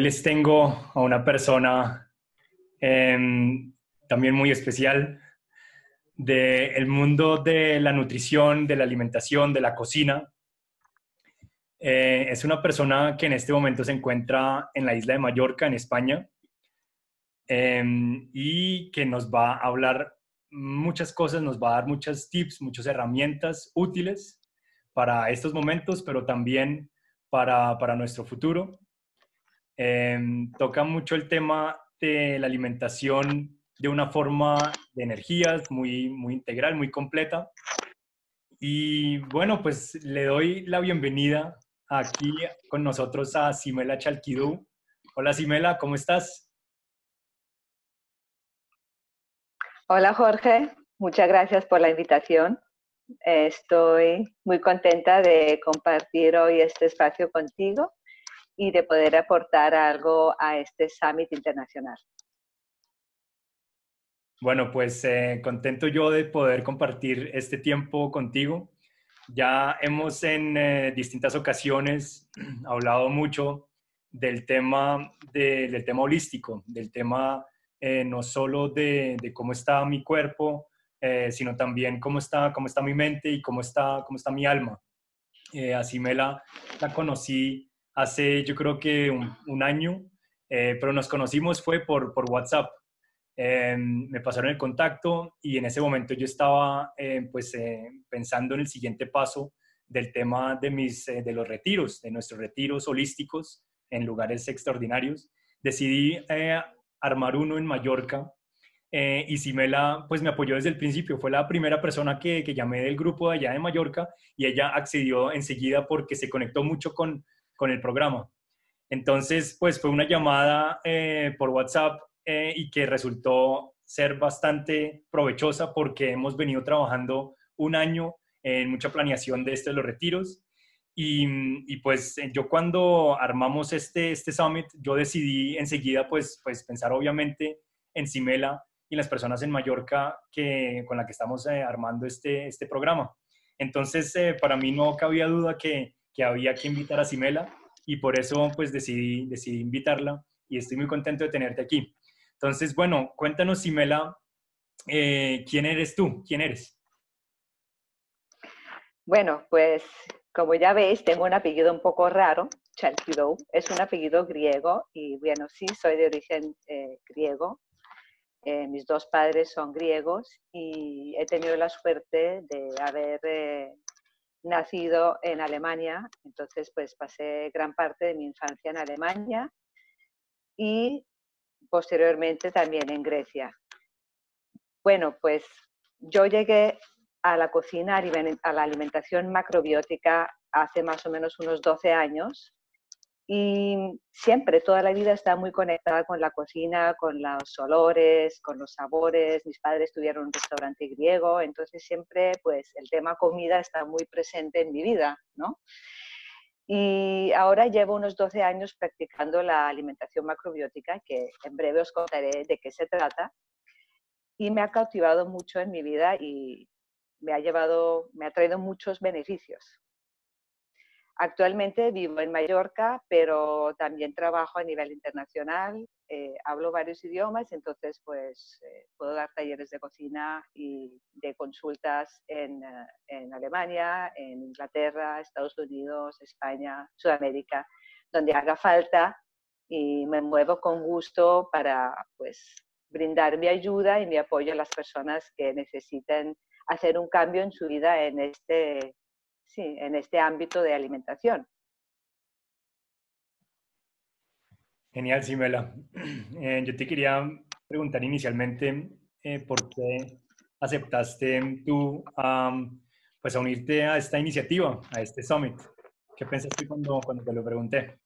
Les tengo a una persona em, también muy especial del mundo de la nutrición, de la alimentación, de la cocina. Eh, es una persona que en este momento se encuentra en la isla de Mallorca, en España, em, y que nos va a hablar muchas cosas, nos va a dar muchas tips, muchas herramientas útiles para estos momentos, pero también para, para nuestro futuro. Em, toca mucho el tema de la alimentación de una forma de energías muy, muy integral, muy completa. Y bueno, pues le doy la bienvenida aquí con nosotros a Simela Chalquidú. Hola Simela, ¿cómo estás? Hola Jorge, muchas gracias por la invitación. Estoy muy contenta de compartir hoy este espacio contigo y de poder aportar algo a este Summit Internacional. Bueno, pues eh, contento yo de poder compartir este tiempo contigo. Ya hemos en eh, distintas ocasiones hablado mucho del tema, del tema holístico, del tema eh, no solo de, de, cómo está mi cuerpo, sino también cómo está, cómo está mi mente y cómo está, cómo está mi alma. así me la, la conocí hace yo creo que un, año, eh, pero nos conocimos fue por, por WhatsApp. Em, me pasaron el contacto y en ese momento yo estaba eh, pues eh, pensando en el siguiente paso del tema de, mis, de los retiros, de nuestros retiros holísticos en lugares extraordinarios. Decidí armar uno en Mallorca y Simela pues me apoyó desde el principio, fue la primera persona que, que llamé del grupo de allá de Mallorca y ella accedió enseguida porque se conectó mucho con, con el programa. Entonces, pues fue una llamada eh, por WhatsApp eh, y que resultó ser bastante provechosa porque hemos venido trabajando un año en mucha planeación de estos los retiros. Y, pues yo cuando armamos este, este summit, yo decidí enseguida pues, pues pensar obviamente en Simela y las personas en Mallorca que, con la que estamos eh, armando este, este programa. Entonces, para mí no cabía duda que, que había que invitar a Simela y por eso pues decidí, decidí invitarla y estoy muy contento de tenerte aquí. Entonces, bueno, cuéntanos, Simela, eh, ¿quién eres tú? ¿Quién eres? Bueno, pues como ya veis, tengo un apellido un poco raro, Chalkidou, es un apellido griego y bueno, sí, soy de origen eh, griego. Eh, mis dos padres son griegos y he tenido la suerte de haber nacido en Alemania, entonces pues pasé gran parte de mi infancia en Alemania y posteriormente también en Grecia. Bueno, pues yo llegué a la cocina, a la alimentación macrobiótica hace más o menos unos 12 años y siempre, toda la vida está muy conectada con la cocina, con los olores, con los sabores. Mis padres tuvieron un restaurante griego, entonces siempre pues el tema comida está muy presente en mi vida, ¿no? Y ahora llevo unos 12 años practicando la alimentación macrobiótica, que en breve os contaré de qué se trata. Y me ha cautivado mucho en mi vida y me ha llevado, me ha traído muchos beneficios. Actualmente vivo en Mallorca, pero también trabajo a nivel internacional, eh, hablo varios idiomas, entonces pues eh, puedo dar talleres de cocina y de consultas en, eh, en, Alemania, en Inglaterra, Estados Unidos, España, Sudamérica, donde haga falta y me muevo con gusto para pues brindar mi ayuda y mi apoyo a las personas que necesiten hacer un cambio en su vida en este sí, en este ámbito de alimentación. Genial, Simela. Eh, yo te quería preguntar inicialmente eh, por qué aceptaste tú pues a unirte a esta iniciativa, a este summit. ¿Qué pensaste cuando, cuando te lo pregunté?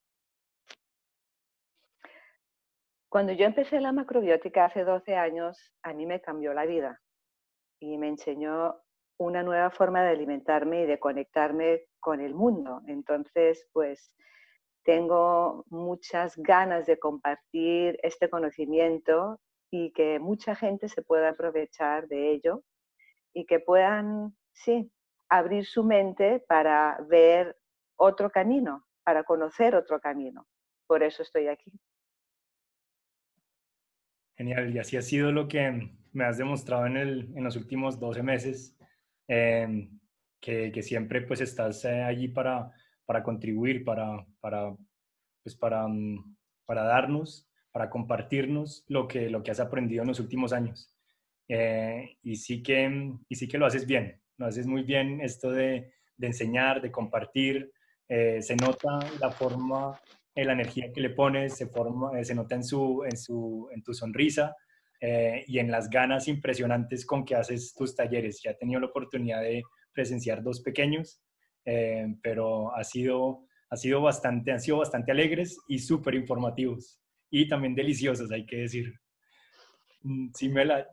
Cuando yo empecé la macrobiótica hace 12 años, a mí me cambió la vida y me enseñó una nueva forma de alimentarme y de conectarme con el mundo. Entonces, pues tengo muchas ganas de compartir este conocimiento y que mucha gente se pueda aprovechar de ello y que puedan, sí, abrir su mente para ver otro camino, para conocer otro camino. por eso estoy aquí. Genial, y así ha sido lo que me has demostrado en, en los últimos 12 meses, em, que, que, siempre pues estás eh, allí para, para contribuir, para, para, pues para, mm, para darnos, para compartirnos lo que, lo que has aprendido en los últimos años. Eh, y, sí que, y sí que lo haces bien, lo haces muy bien esto de, de enseñar, de compartir, eh, se nota la forma, la energía que le pones, se, forma, se nota en, su, en, su, en tu sonrisa y en las ganas impresionantes con que haces tus talleres. Ya he tenido la oportunidad de presenciar dos pequeños eh, pero ha sido, ha sido bastante, han sido bastante alegres y súper informativos y también deliciosos, hay que decir. Mm, sí, Mela,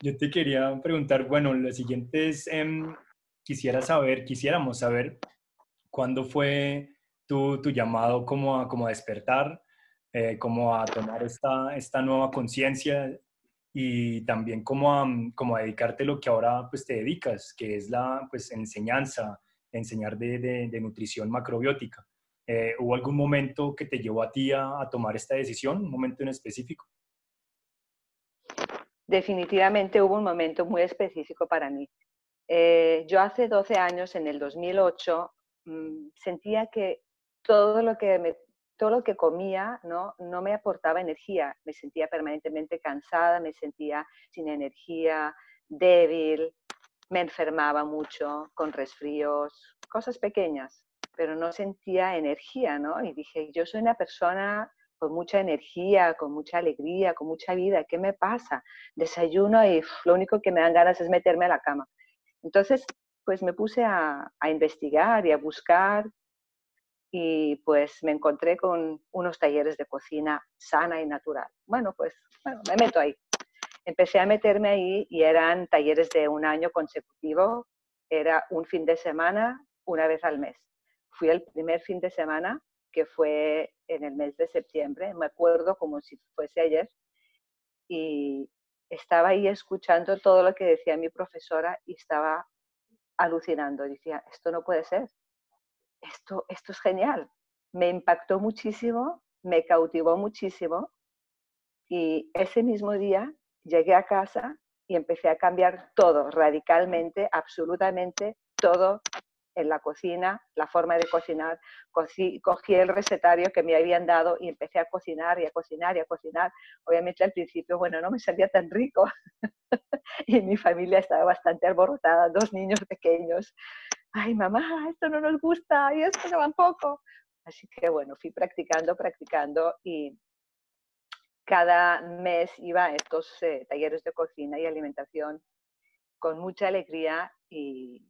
yo te quería preguntar, bueno, lo siguiente es, em, quisiera saber, quisiéramos saber cuándo fue tu, tu llamado como a, como a despertar, eh, como a tomar esta, esta nueva conciencia y también como a, mm, como a dedicarte lo que ahora pues te dedicas, que es la pues enseñanza, enseñar de, de, nutrición macrobiótica. Eh, ¿Hubo algún momento que te llevó a ti a, tomar esta decisión, un momento en específico? Definitivamente hubo un momento muy específico para mí. Eh, yo hace 12 años, en el 2008, mm, sentía que todo lo que me todo lo que comía ¿no? no me aportaba energía, me sentía permanentemente cansada, me sentía sin energía, débil, me enfermaba mucho con resfríos, cosas pequeñas, pero no sentía energía, ¿no? Y dije, yo soy una persona con mucha energía, con mucha alegría, con mucha vida, ¿qué me pasa? Desayuno y lo único que me dan ganas es meterme a la cama. Entonces, pues me puse a, a investigar y a buscar y pues me encontré con unos talleres de cocina sana y natural. Bueno, pues bueno, me meto ahí. Empecé a meterme ahí y eran talleres de un año consecutivo, era un fin de semana, una vez al mes. Fui el primer fin de semana, que fue en el mes de septiembre, me acuerdo como si fuese ayer, y estaba ahí escuchando todo lo que decía mi profesora y estaba alucinando. Decía, esto no puede ser, esto, esto es genial. Me impactó muchísimo, me cautivó muchísimo y ese mismo día llegué a casa y empecé a cambiar todo radicalmente, absolutamente todo en la cocina, la forma de cocinar. Cogí, el recetario que me habían dado y empecé a cocinar y a cocinar y a cocinar. Obviamente al principio, bueno, no me salía tan rico y mi familia estaba bastante alborotada, dos niños pequeños ay mamá, esto no nos gusta y esto tampoco. Así que bueno, fui practicando, practicando y cada mes iba a estos eh, talleres de cocina y alimentación con mucha alegría y,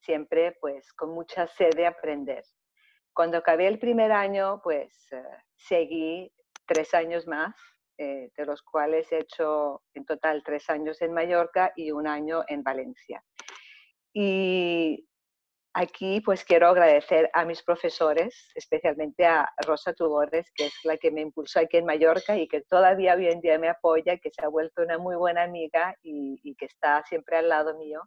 siempre pues con mucha sed de aprender. Cuando acabé el primer año, pues eh, seguí tres años más, eh, de los cuales he hecho en total tres años en Mallorca y un año en Valencia. Y Aquí pues quiero agradecer a mis profesores, especialmente a Rosa Tubores, que es la que me impulsó aquí en Mallorca y que todavía hoy en día me apoya, que se ha vuelto una muy buena amiga y, que está siempre al lado mío,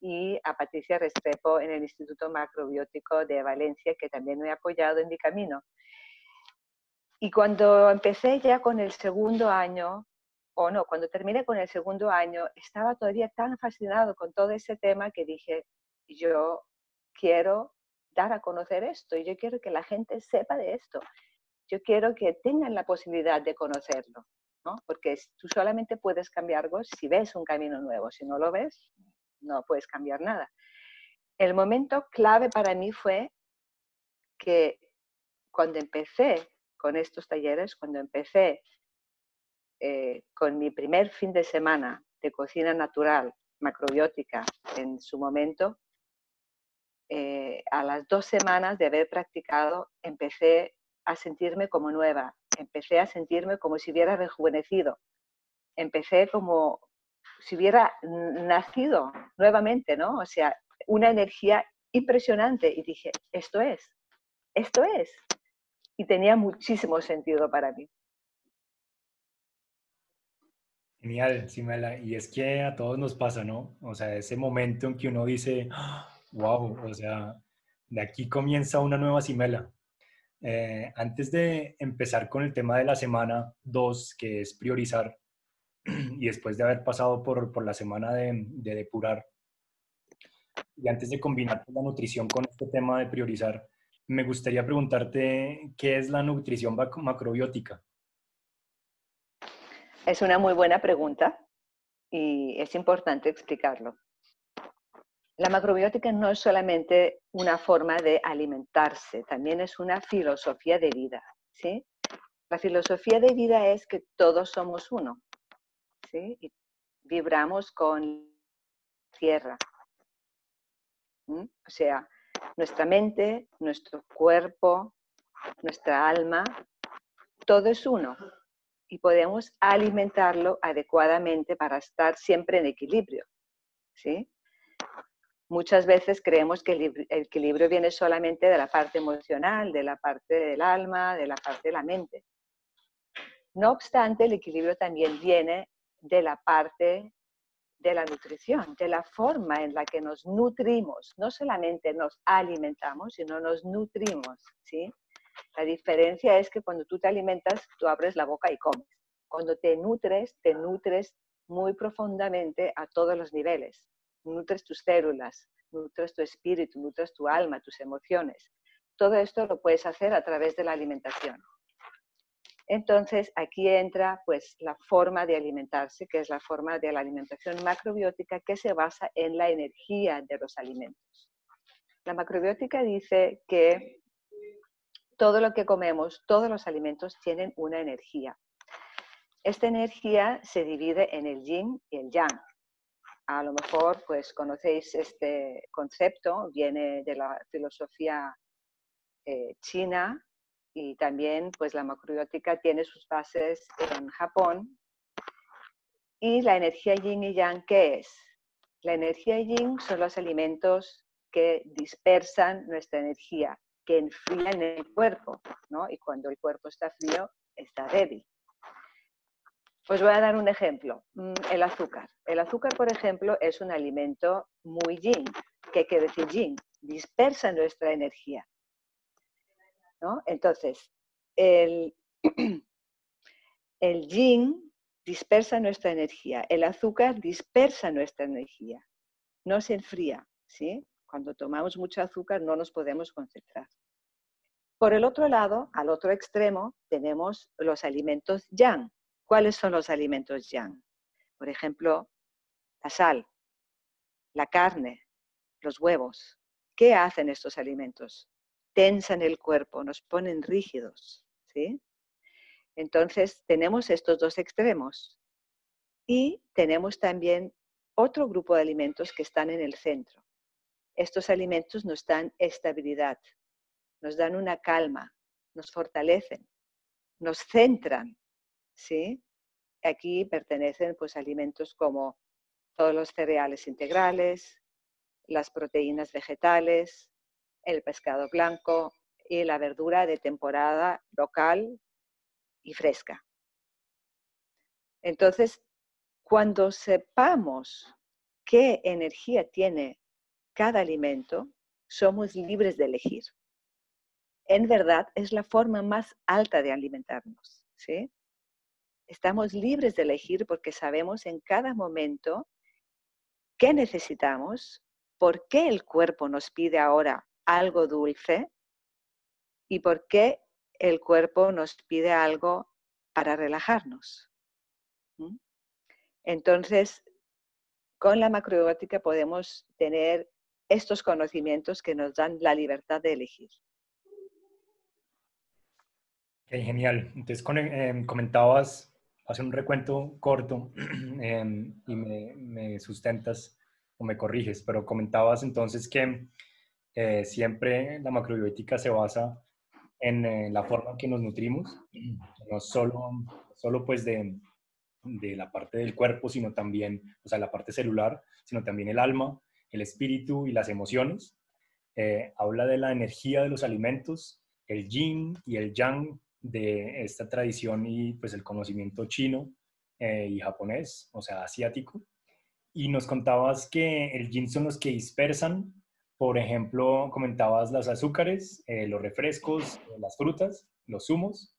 y a Patricia Restrepo en el Instituto Macrobiótico de Valencia, que también me ha apoyado en mi camino. Y cuando empecé ya con el segundo año, o no, cuando terminé con el segundo año, estaba todavía tan fascinado con todo ese tema que dije, yo quiero dar a conocer esto yo quiero que la gente sepa de esto. Yo quiero que tengan la posibilidad de conocerlo, ¿no? Porque tú solamente puedes cambiar algo si ves un camino nuevo. Si no lo ves, no puedes cambiar nada. El momento clave para mí fue que cuando empecé con estos talleres, cuando empecé eh, con mi primer fin de semana de cocina natural, macrobiótica, en su momento, eh, a las dos semanas de haber practicado, empecé a sentirme como nueva, empecé a sentirme como si hubiera rejuvenecido, empecé como si hubiera nacido nuevamente, ¿no? O sea, una energía impresionante y dije, esto es, esto es. Y tenía muchísimo sentido para mí. Genial, Simela. Y es que a todos nos pasa, ¿no? O sea, ese momento en que uno dice, wow, o sea, de aquí comienza una nueva Simela. Eh, antes de empezar con el tema de la semana 2, que es priorizar, y después de haber pasado por, por la semana de, de, depurar, y antes de combinar la nutrición con este tema de priorizar, me gustaría preguntarte qué es la nutrición macrobiótica. Es una muy buena pregunta y es importante explicarlo. La macrobiótica no es solamente una forma de alimentarse, también es una filosofía de vida. ¿sí? La filosofía de vida es que todos somos uno. ¿sí? Y vibramos con tierra. O sea, nuestra mente, nuestro cuerpo, nuestra alma, todo es uno. Y podemos alimentarlo adecuadamente para estar siempre en equilibrio. ¿sí? Muchas veces creemos que el equilibrio viene solamente de la parte emocional, de la parte del alma, de la parte de la mente. No obstante, el equilibrio también viene de la parte de la nutrición, de la forma en la que nos nutrimos. No solamente nos alimentamos, sino nos nutrimos. ¿sí? La diferencia es que cuando tú te alimentas, tú abres la boca y comes. Cuando te nutres, te nutres muy profundamente a todos los niveles nutres tus células, nutres tu espíritu, nutres tu alma, tus emociones. Todo esto lo puedes hacer a través de la alimentación. Entonces, aquí entra pues la forma de alimentarse, que es la forma de la alimentación macrobiótica que se basa en la energía de los alimentos. La macrobiótica dice que todo lo que comemos, todos los alimentos tienen una energía. Esta energía se divide en el yin y el yang a lo mejor pues conocéis este concepto, viene de la filosofía eh, china y también pues la macrobiótica tiene sus bases en Japón. Y la energía yin y yang, ¿qué es? La energía yin son los alimentos que dispersan nuestra energía, que enfrían el cuerpo, ¿no? Y cuando el cuerpo está frío, está débil. Pues voy a dar un ejemplo. Mm, el azúcar. El azúcar, por ejemplo, es un alimento muy yin. ¿Qué quiere decir yin? Dispersa nuestra energía. ¿no? Entonces, el, el yin dispersa nuestra energía. El azúcar dispersa nuestra energía. No se enfría. ¿sí? Cuando tomamos mucho azúcar no nos podemos concentrar. Por el otro lado, al otro extremo, tenemos los alimentos yang, ¿Cuáles son los alimentos yang? Por ejemplo, la sal, la carne, los huevos. ¿Qué hacen estos alimentos? Tensan el cuerpo, nos ponen rígidos. ¿sí? Entonces, tenemos estos dos extremos. Y tenemos también otro grupo de alimentos que están en el centro. Estos alimentos nos dan estabilidad, nos dan una calma, nos fortalecen, nos centran, ¿sí? Aquí pertenecen pues, alimentos como todos los cereales integrales, las proteínas vegetales, el pescado blanco y la verdura de temporada local y fresca. Entonces, cuando sepamos qué energía tiene cada alimento, somos libres de elegir. En verdad, es la forma más alta de alimentarnos. ¿sí? Estamos libres de elegir porque sabemos en cada momento qué necesitamos, por qué el cuerpo nos pide ahora algo dulce y por qué el cuerpo nos pide algo para relajarnos. Entonces, con la macrobiótica podemos tener estos conocimientos que nos dan la libertad de elegir. genial. Entonces, em, comentabas hacer un recuento corto em, y me, sustentas o me corriges, pero comentabas entonces que eh, siempre la macrobiótica se basa en eh, la forma en que nos nutrimos, no solo, solo pues de, de, la parte del cuerpo, sino también, o sea, la parte celular, sino también el alma, el espíritu y las emociones. Eh, habla de la energía de los alimentos, el yin y el yang de esta tradición y pues el conocimiento chino eh, y japonés, o sea, asiático. Y nos contabas que el yin son los que dispersan Por ejemplo, comentabas los azúcares, eh, los refrescos, las frutas, los zumos,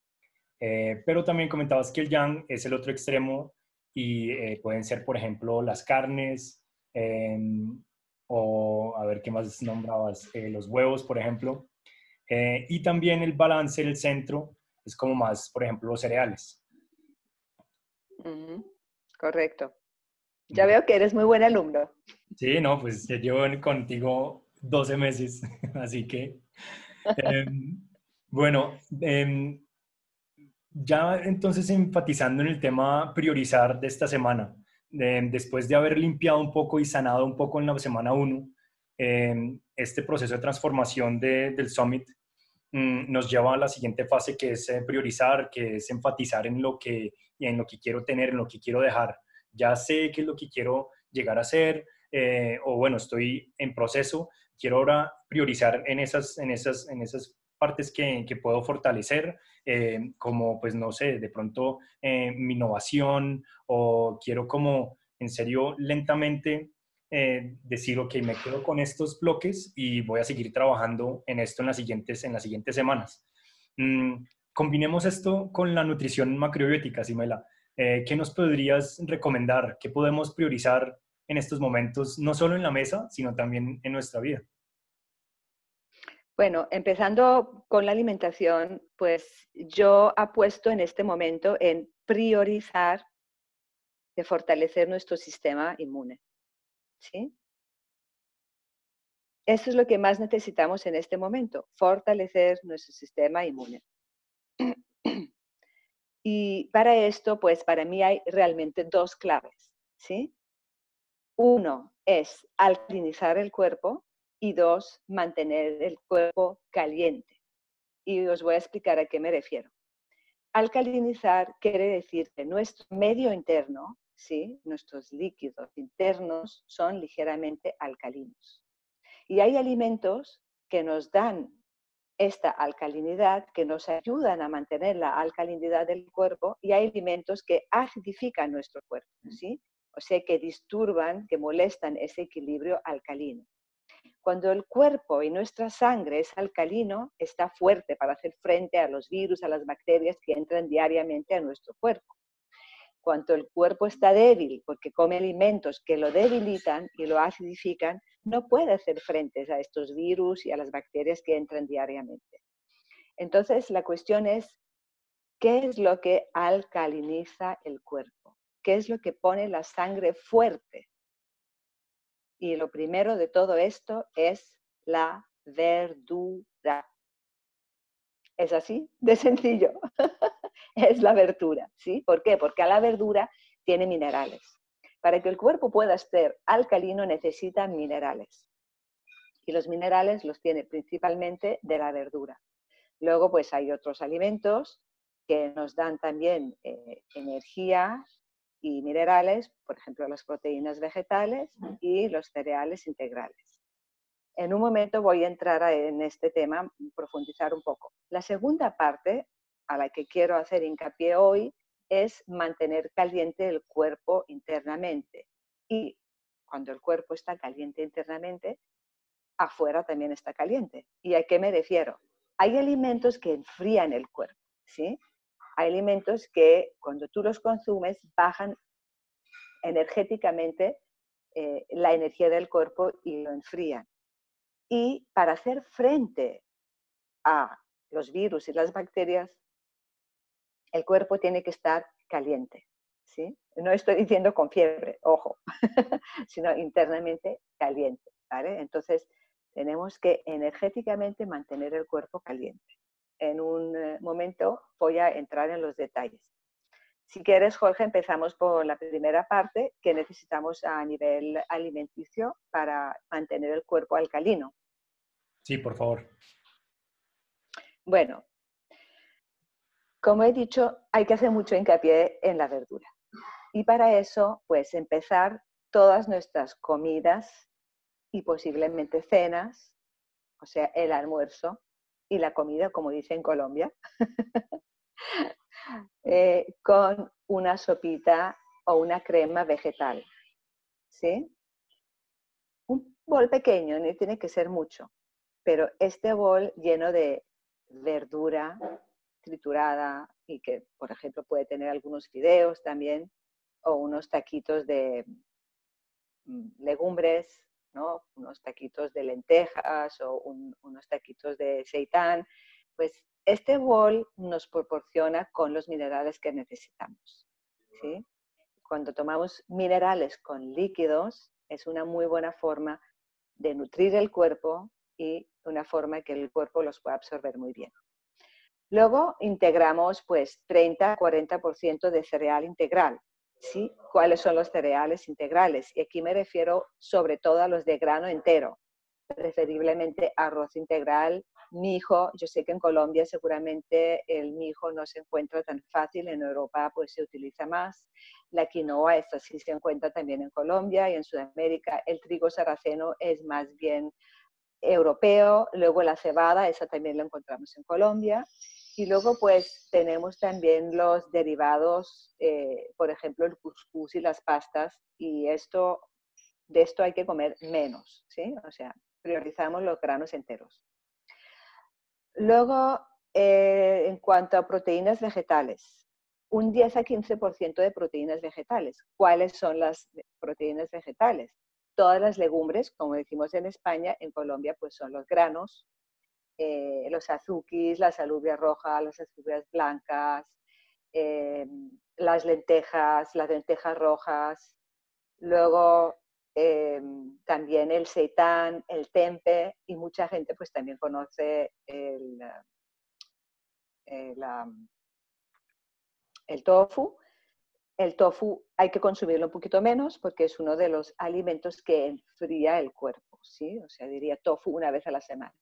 pero también comentabas que el yang es el otro extremo y pueden ser, por ejemplo, las carnes, o a ver qué más nombrabas, los huevos, por ejemplo. y también el balance el centro es como más, por ejemplo, los cereales. Correcto. Ya veo que eres muy buen alumno. Sí, no, pues ya llevo contigo 12 meses, así que... Em, bueno, em, ya entonces enfatizando en el tema priorizar de esta semana, em, después de haber limpiado un poco y sanado un poco en la semana 1, este proceso de transformación del Summit mm, nos lleva a la siguiente fase que es eh, priorizar, que es enfatizar en lo que, en lo que quiero tener, en lo que quiero dejar. Ya sé qué es lo que quiero llegar a ser, eh, o bueno, estoy en proceso, quiero ahora priorizar en esas, en esas, en esas partes que, que puedo fortalecer, eh, como pues no sé, de pronto eh, mi innovación, o quiero como en serio lentamente decir, ok, me quedo con estos bloques y voy a seguir trabajando en esto en las siguientes, en las siguientes semanas. Mm, combinemos esto con la nutrición macrobiótica, Simela. Eh, ¿qué nos podrías recomendar? ¿Qué podemos priorizar en estos momentos, no solo en la mesa, sino también en nuestra vida? Bueno, empezando con la alimentación, pues yo apuesto en este momento en priorizar de fortalecer nuestro sistema inmune. ¿Sí? Eso es lo que más necesitamos en este momento, fortalecer nuestro sistema inmune. Y para esto, pues para mí hay realmente dos claves, ¿sí? Uno es alcalinizar el cuerpo y dos, mantener el cuerpo caliente. Y os voy a explicar a qué me refiero. Alcalinizar quiere decir que nuestro medio interno, ¿sí? nuestros líquidos internos son ligeramente alcalinos. Y hay alimentos que nos dan esta alcalinidad que nos ayudan a mantener la alcalinidad del cuerpo y hay alimentos que acidifican nuestro cuerpo, mm. ¿sí? O sea, que disturban, que molestan ese equilibrio alcalino. Cuando el cuerpo y nuestra sangre es alcalino, está fuerte para hacer frente a los virus, a las bacterias que entran diariamente a nuestro cuerpo. Cuando el cuerpo está débil porque come alimentos que lo debilitan y lo acidifican, no puede hacer frente a estos virus y a las bacterias que entran diariamente. Entonces, la cuestión es, ¿qué es lo que alcaliniza el cuerpo? ¿Qué es lo que pone la sangre fuerte? Y lo primero de todo esto es la verdura. Es así de sencillo. es la verdura, ¿sí? ¿Por qué? Porque a la verdura tiene minerales. Para que el cuerpo pueda ser alcalino necesita minerales. Y los minerales los tiene principalmente de la verdura. Luego, pues hay otros alimentos que nos dan también eh, energía y minerales, por ejemplo, las proteínas vegetales y los cereales integrales. En un momento voy a entrar en este tema, profundizar un poco. La segunda parte a la que quiero hacer hincapié hoy es mantener caliente el cuerpo internamente. Y cuando el cuerpo está caliente internamente, afuera también está caliente. ¿Y a qué me refiero? Hay alimentos que enfrían el cuerpo, ¿sí? Hay alimentos que cuando tú los consumes bajan energéticamente eh, la energía del cuerpo y lo enfrían. Y para hacer frente a los virus y las bacterias, el cuerpo tiene que estar caliente. ¿sí? No estoy diciendo con fiebre, ojo, sino internamente caliente. ¿vale? Entonces, tenemos que energéticamente mantener el cuerpo caliente. En un eh, momento voy a entrar en los detalles. Si quieres, Jorge, empezamos por la primera parte que necesitamos a nivel alimenticio para mantener el cuerpo alcalino. Sí, por favor. Bueno, como he dicho, hay que hacer mucho hincapié en la verdura. Y para eso, pues empezar todas nuestras comidas y posiblemente cenas, o sea, el almuerzo y la comida, como dice en Colombia, eh, con una sopita o una crema vegetal. ¿Sí? bol pequeño, no tiene que ser mucho, pero este bol lleno de verdura y que, por ejemplo, puede tener algunos fideos también o unos taquitos de mm, legumbres, ¿no? unos taquitos de lentejas o unos taquitos de seitán, pues este bol nos proporciona con los minerales que necesitamos. ¿sí? Cuando tomamos minerales con líquidos, es una muy buena forma de nutrir el cuerpo y una forma que el cuerpo los pueda absorber muy bien. Luego integramos pues 30-40% de cereal integral. ¿sí? ¿Cuáles son los cereales integrales? Y aquí me refiero sobre todo a los de grano entero, preferiblemente arroz integral, mijo. Yo sé que en Colombia seguramente el mijo no se encuentra tan fácil, en Europa pues se utiliza más. La quinoa, esta sí se encuentra también en Colombia y en Sudamérica. El trigo sarraceno es más bien europeo. Luego la cebada, esa también la encontramos en Colombia. Y luego pues tenemos también los derivados, eh, por ejemplo el cuscús y las pastas, y esto, de esto hay que comer menos, ¿sí? O sea, priorizamos los granos enteros. Luego, eh, en cuanto a proteínas vegetales, un 10 a 15% de proteínas vegetales. ¿Cuáles son las proteínas vegetales? Todas las legumbres, como decimos en España, en Colombia pues son los granos, eh, los azuquis, las alubias rojas, las alubias blancas, eh, las lentejas, las lentejas rojas, luego eh, también el seitán, el tempe y mucha gente pues también conoce el, el tofu. El tofu hay que consumirlo un poquito menos porque es uno de los alimentos que enfría el cuerpo, ¿sí? O sea, diría tofu una vez a la semana.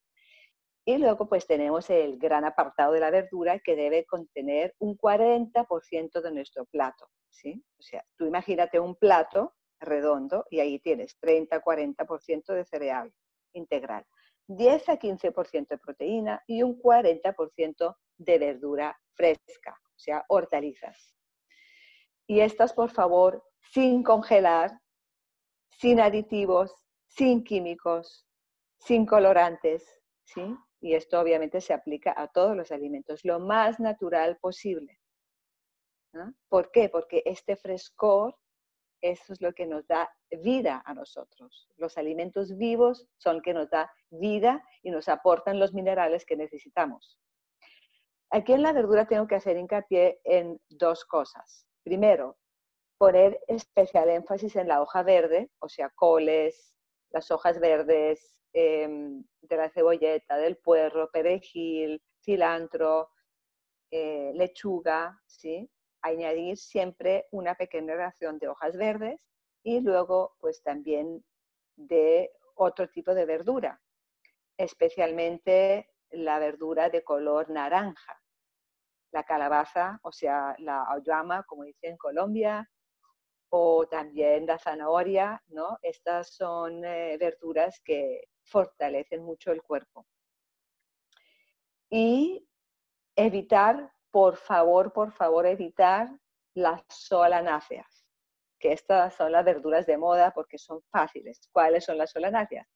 Y luego pues tenemos el gran apartado de la verdura que debe contener un 40% de nuestro plato, ¿sí? O sea, tú imagínate un plato redondo y ahí tienes 30-40% de cereal integral, 10 a 15% de proteína y un 40% de verdura fresca, o sea, hortalizas. Y estas, por favor, sin congelar, sin aditivos, sin químicos, sin colorantes, ¿sí? Y esto obviamente se aplica a todos los alimentos, lo más natural posible. ¿Por qué? Porque este frescor, eso es lo que nos da vida a nosotros. Los alimentos vivos son los que nos da vida y nos aportan los minerales que necesitamos. Aquí en la verdura tengo que hacer hincapié en dos cosas. Primero, poner especial énfasis en la hoja verde, o sea, coles, las hojas verdes, Em, de la cebolleta, del puerro, perejil, cilantro, eh, lechuga, ¿sí? Añadir siempre una pequeña ración de hojas verdes y luego pues también de otro tipo de verdura, especialmente la verdura de color naranja, la calabaza, o sea, la auyama, como dice en Colombia, o también la zanahoria, ¿no? Estas son eh, verduras que fortalecen mucho el cuerpo. Y evitar, por favor, por favor, evitar las solanáceas, que estas son las verduras de moda porque son fáciles. ¿Cuáles son las solanáceas?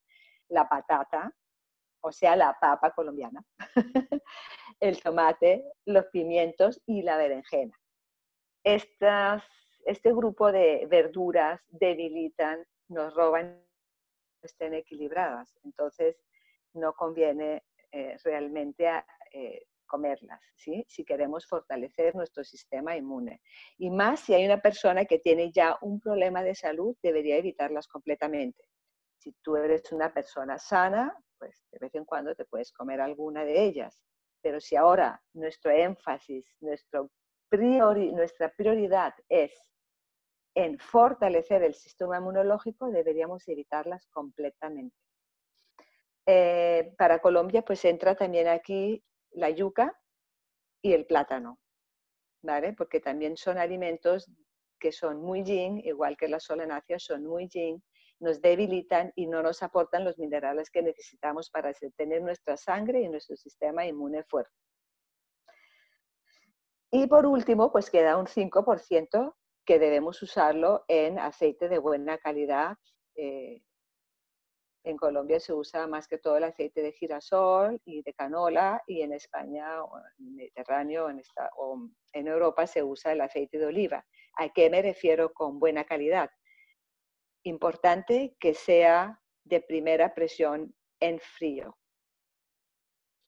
La patata, o sea, la papa colombiana, el tomate, los pimientos y la berenjena. Estas, este grupo de verduras debilitan, nos roban estén equilibradas. Entonces, no conviene eh, realmente eh, comerlas, si queremos fortalecer nuestro sistema inmune. Y más si hay una persona que tiene ya un problema de salud, debería evitarlas completamente. Si tú eres una persona sana, pues de vez en cuando te puedes comer alguna de ellas. Pero si ahora nuestro énfasis, nuestro nuestra prioridad es en fortalecer el sistema inmunológico, deberíamos evitarlas completamente. Eh, para Colombia, pues entra también aquí la yuca y el plátano, ¿vale? Porque también son alimentos que son muy yin, igual que las solanáceas son muy yin, nos debilitan y no nos aportan los minerales que necesitamos para tener nuestra sangre y nuestro sistema inmune fuerte. Y por último, pues queda un 5% que debemos usarlo en aceite de buena calidad, eh, En Colombia se usa más que todo el aceite de girasol y de canola y en España en el Mediterráneo en o en Europa se usa el aceite de oliva. ¿A qué me refiero con buena calidad? Importante que sea de primera presión en frío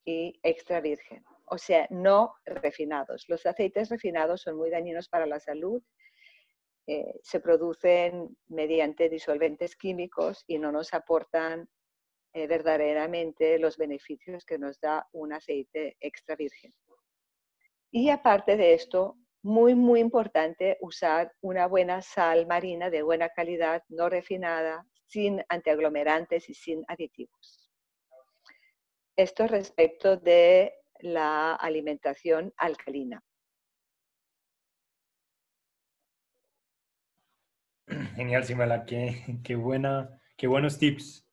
y extra virgen, o sea, no refinados. Los aceites refinados son muy dañinos para la salud eh, se producen mediante disolventes químicos y no nos aportan eh, verdaderamente los beneficios que nos da un aceite extra virgen. Y aparte de esto, muy, muy importante usar una buena sal marina de buena calidad, no refinada, sin antiaglomerantes y sin aditivos. Esto respecto de la alimentación alcalina. Genial, Simala, qué, qué, buena, qué buenos tips.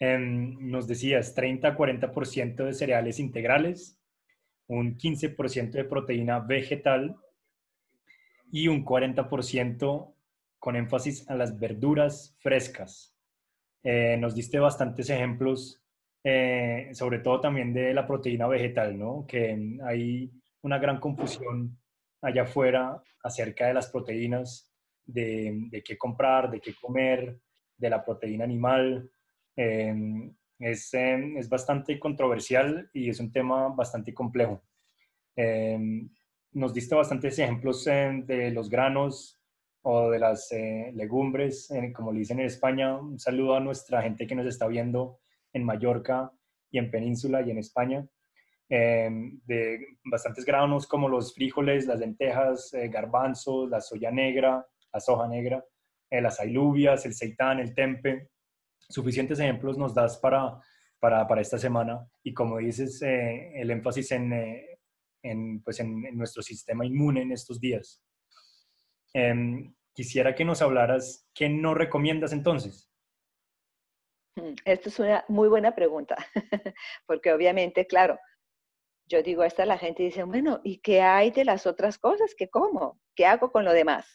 Em, nos decías 30-40% de cereales integrales, un 15% de proteína vegetal y un 40% con énfasis a las verduras frescas. Eh, nos diste bastantes ejemplos, eh, sobre todo también de la proteína vegetal, ¿no? Que hay una gran confusión allá afuera acerca de las proteínas de, qué comprar, de qué comer, de la proteína animal. Em, es, em, es, bastante controversial y es un tema bastante complejo. Em, nos diste bastantes ejemplos de los granos o de las eh, legumbres, como le dicen en España. Un saludo a nuestra gente que nos está viendo en Mallorca y en Península y en España. de bastantes granos como los frijoles, las lentejas, eh, garbanzos, la soya negra, la soja negra, eh, las ailubias, el seitán, el tempe. Suficientes ejemplos nos das para, para, esta semana y como dices, eh, el énfasis en, en, pues en, nuestro sistema inmune en estos días. Em, quisiera que nos hablaras, ¿qué no recomiendas entonces? Mm, Esta es una muy buena pregunta, porque obviamente, claro, yo digo esta la gente dice, bueno, ¿y qué hay de las otras cosas que como? ¿Qué hago con lo demás?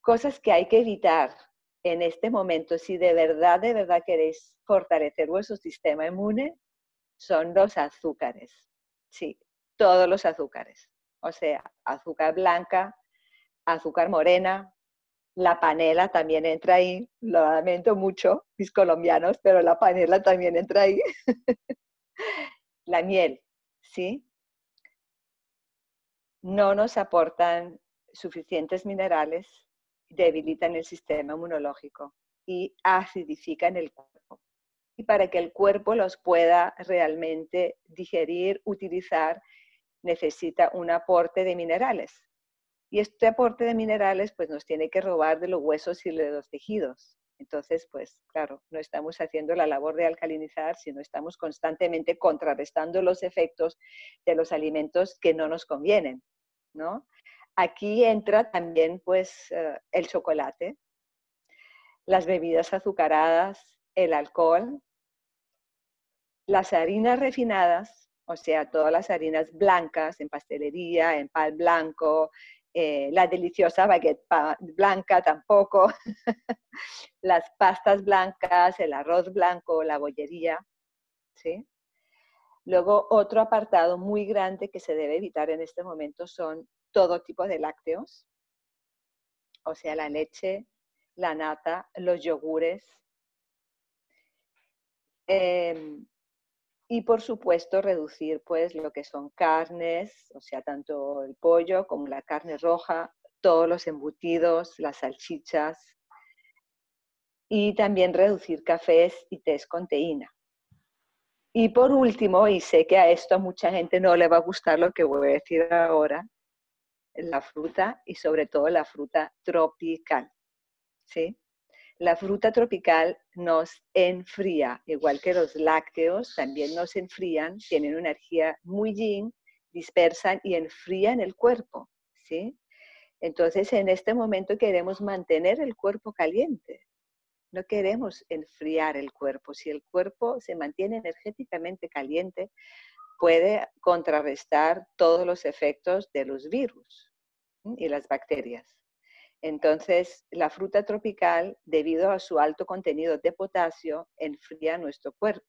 cosas que hay que evitar en este momento, si de verdad, de verdad queréis fortalecer vuestro sistema inmune, son los azúcares. Sí, todos los azúcares. O sea, azúcar blanca, azúcar morena, la panela también entra ahí. Lo lamento mucho, mis colombianos, pero la panela también entra ahí. la miel, ¿sí? No nos aportan suficientes minerales debilitan el sistema inmunológico y acidifican el cuerpo. Y para que el cuerpo los pueda realmente digerir, utilizar, necesita un aporte de minerales. Y este aporte de minerales pues nos tiene que robar de los huesos y de los tejidos. Entonces, pues claro, no estamos haciendo la labor de alcalinizar, sino estamos constantemente contrarrestando los efectos de los alimentos que no nos convienen, ¿no? Aquí entra también pues eh, el chocolate, las bebidas azucaradas, el alcohol, las harinas refinadas, o sea, todas las harinas blancas en pastelería, en pan blanco, eh, la deliciosa baguette blanca tampoco, las pastas blancas, el arroz blanco, la bollería, ¿sí? Luego, otro apartado muy grande que se debe evitar en este momento son todo tipo de lácteos, o sea, la leche, la nata, los yogures. Em, y por supuesto reducir pues lo que son carnes, o sea, tanto el pollo como la carne roja, todos los embutidos, las salchichas. Y también reducir cafés y tés con teína. Y por último, y sé que a esto a mucha gente no le va a gustar lo que voy a decir ahora, la fruta y sobre todo la fruta tropical. ¿sí? La fruta tropical nos enfría, igual que los lácteos también nos enfrían, tienen una energía muy yin, dispersan y enfrían el cuerpo. ¿sí? Entonces, en este momento queremos mantener el cuerpo caliente. No queremos enfriar el cuerpo. Si el cuerpo se mantiene energéticamente caliente, puede contrarrestar todos los efectos de los virus y las bacterias. Entonces, la fruta tropical, debido a su alto contenido de potasio, enfría nuestro cuerpo.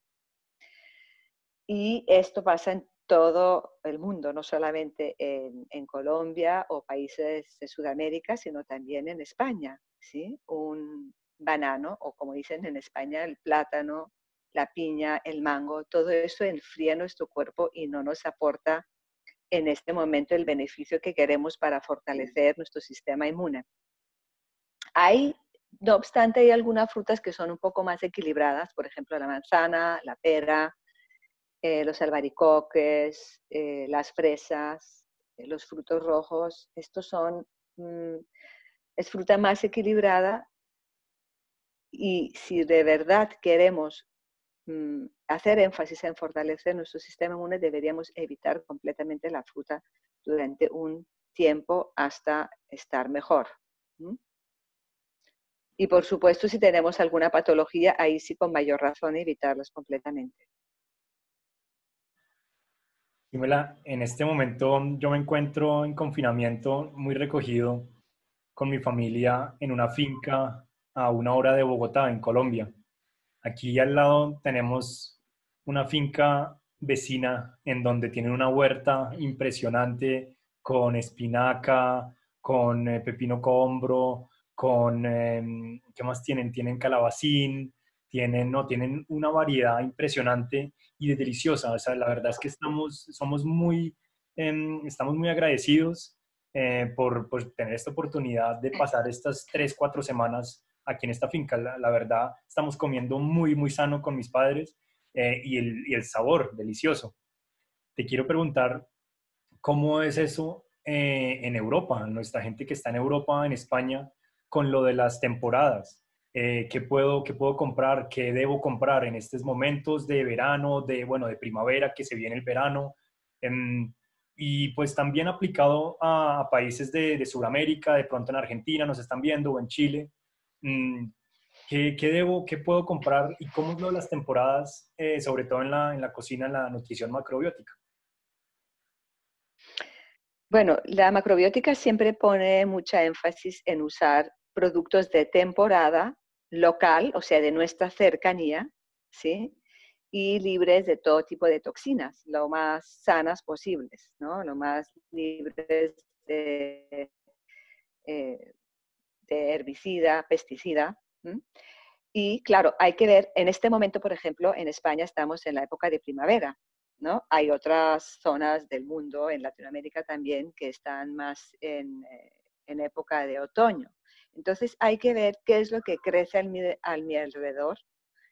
Y esto pasa en todo el mundo, no solamente en, Colombia o países de Sudamérica, sino también en España. ¿sí? Un banano, o como dicen en España, el plátano, la piña, el mango, todo eso enfría nuestro cuerpo y no nos aporta en este momento el beneficio que queremos para fortalecer nuestro sistema inmune. Hay, no obstante, hay algunas frutas que son un poco más equilibradas, por ejemplo, la manzana, la pera, eh, los albaricoques, eh, las fresas, eh, los frutos rojos. Estos son, mm, es fruta más equilibrada y si de verdad queremos Mm, hacer énfasis en fortalecer nuestro sistema inmune, deberíamos evitar completamente la fruta durante un tiempo hasta estar mejor. Y por supuesto, si tenemos alguna patología, ahí sí con mayor razón evitarlas completamente. Jimena, en este momento yo me encuentro en confinamiento muy recogido con mi familia en una finca a una hora de Bogotá, en Colombia. Aquí al lado tenemos una finca vecina en donde tienen una huerta impresionante con espinaca, con eh, pepino combro, con, eh, ¿qué más tienen? Tienen calabacín, tienen, no, tienen una variedad impresionante y deliciosa. O sea, la verdad es que estamos, somos muy, em, estamos muy agradecidos eh, por, por, tener esta oportunidad de pasar estas tres, cuatro semanas aquí en esta finca. La, verdad, estamos comiendo muy, muy sano con mis padres eh, y, el, y, el, sabor, delicioso. Te quiero preguntar, ¿cómo es eso eh, en Europa? Nuestra gente que está en Europa, en España, con lo de las temporadas. Eh, ¿qué, puedo, ¿Qué puedo comprar? ¿Qué debo comprar en estos momentos de verano, de, bueno, de primavera, que se viene el verano? Em, y pues también aplicado a, países de, de Sudamérica, de pronto en Argentina nos están viendo o en Chile, Mm, ¿qué, debo, qué puedo comprar y cómo veo las temporadas, eh, sobre todo en la, en la cocina, en la nutrición macrobiótica? Bueno, la macrobiótica siempre pone mucha énfasis en usar productos de temporada local, o sea, de nuestra cercanía, ¿sí? Y libres de todo tipo de toxinas, lo más sanas posibles, ¿no? Lo más libres de, eh, de herbicida, pesticida. Y claro, hay que ver, en este momento, por ejemplo, en España estamos en la época de primavera, ¿no? Hay otras zonas del mundo, en Latinoamérica también, que están más en, eh, en época de otoño. Entonces hay que ver qué es lo que crece al al mi alrededor.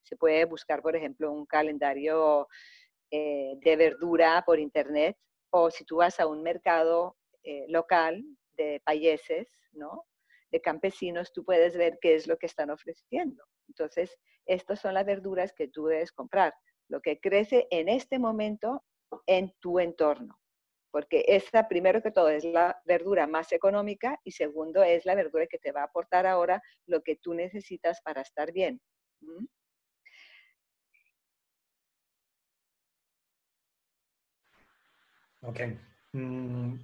Se puede buscar, por ejemplo, un calendario eh, de verdura por internet o si tú vas a un mercado eh, local de payeses, ¿no? de campesinos, tú puedes ver qué es lo que están ofreciendo. Entonces, estas son las verduras que tú debes comprar, lo que crece en este momento en tu entorno, porque esta, primero que todo, es la verdura más económica y segundo, es la verdura que te va a aportar ahora lo que tú necesitas para estar bien. ¿Mm? Ok. Mm,